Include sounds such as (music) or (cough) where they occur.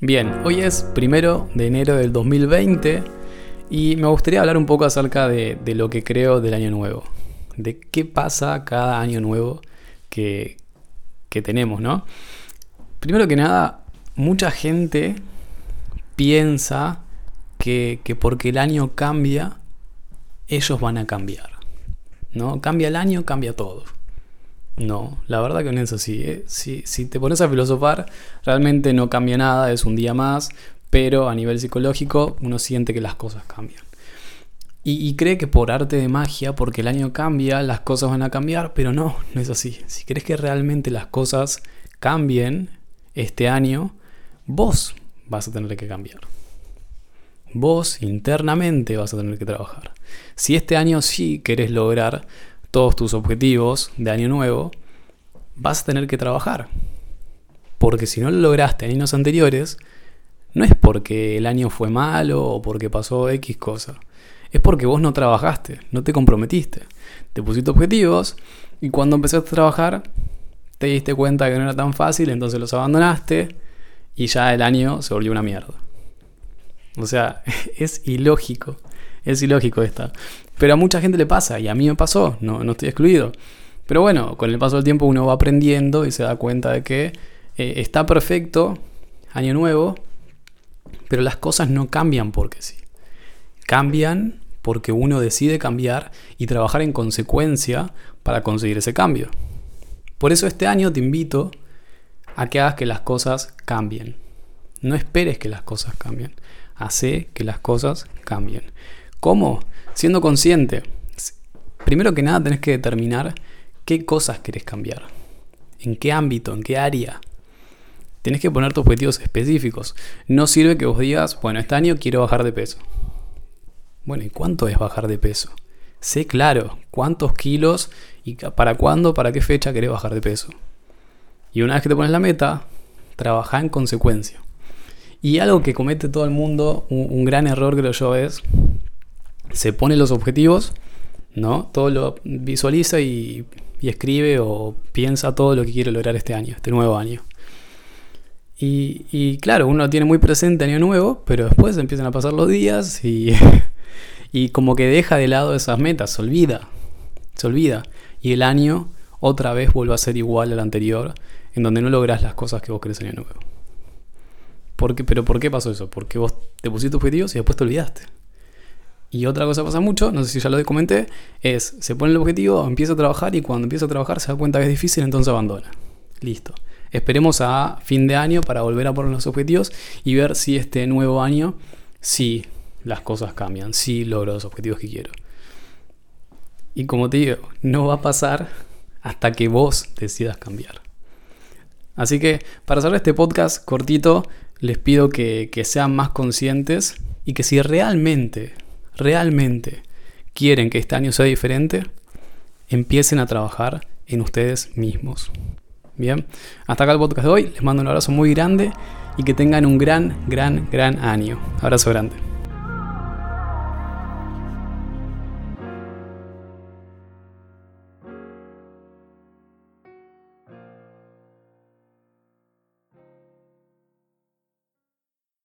Bien, hoy es primero de enero del 2020 y me gustaría hablar un poco acerca de, lo que creo del año nuevo, de qué pasa cada año nuevo que, tenemos, ¿no? Primero que nada, mucha gente piensa que, que porque el año cambia, ellos van a cambiar, ¿no? Cambia el año, cambia todo. No, la verdad que no es así. ¿eh? Si, te pones a filosofar, realmente no cambia nada, es un día más, pero a nivel psicológico uno siente que las cosas cambian. Y, cree que por arte de magia, porque el año cambia, las cosas van a cambiar, pero no, no es así. Si crees que realmente las cosas cambien este año, vos vas a tener que cambiar. Vos internamente vas a tener que trabajar. Si este año sí querés lograr todos tus objetivos de año nuevo, vas a tener que trabajar. Porque si no lo lograste en años anteriores, no es porque el año fue malo o porque pasó X cosa. Es porque vos no trabajaste, no te comprometiste. Te pusiste objetivos y cuando empezaste a trabajar te diste cuenta que no era tan fácil, entonces los abandonaste y ya el año se volvió una mierda. O sea, (laughs) es ilógico. Es ilógico esta. Pero a mucha gente le pasa y a mí me pasó, no, no estoy excluido. Pero bueno, con el paso del tiempo uno va aprendiendo y se da cuenta de que eh, está perfecto, año nuevo, pero las cosas no cambian porque sí. Cambian porque uno decide cambiar y trabajar en consecuencia para conseguir ese cambio. Por eso este año te invito a que hagas que las cosas cambien. No esperes que las cosas cambien. Hace que las cosas cambien. ¿Cómo? Siendo consciente. Primero que nada tenés que determinar qué cosas querés cambiar. En qué ámbito, en qué área. Tenés que poner tus objetivos específicos. No sirve que vos digas, bueno, este año quiero bajar de peso. Bueno, ¿y cuánto es bajar de peso? Sé claro, cuántos kilos y para cuándo, para qué fecha querés bajar de peso. Y una vez que te pones la meta, trabaja en consecuencia. Y algo que comete todo el mundo, un, gran error creo yo es se pone los objetivos, ¿no? Todo lo visualiza y, escribe o piensa todo lo que quiere lograr este año, este nuevo año. Y, claro, uno tiene muy presente año nuevo, pero después empiezan a pasar los días y, (laughs) y como que deja de lado esas metas, se olvida, se olvida. Y el año otra vez vuelve a ser igual al anterior, en donde no logras las cosas que vos querés año nuevo. ¿Por ¿Pero por qué pasó eso? Porque vos te pusiste objetivos y después te olvidaste. Y otra cosa pasa mucho, no sé si ya lo comenté, es se pone el objetivo, empieza a trabajar y cuando empieza a trabajar se da cuenta que es difícil, entonces abandona. Listo. Esperemos a fin de año para volver a poner los objetivos y ver si este nuevo año, si las cosas cambian, si logro los objetivos que quiero. Y como te digo, no va a pasar hasta que vos decidas cambiar. Así que para hacer este podcast cortito, les pido que, que sean más conscientes y que si realmente realmente quieren que este año sea diferente, empiecen a trabajar en ustedes mismos. Bien, hasta acá el podcast de hoy. Les mando un abrazo muy grande y que tengan un gran, gran, gran año. Abrazo grande.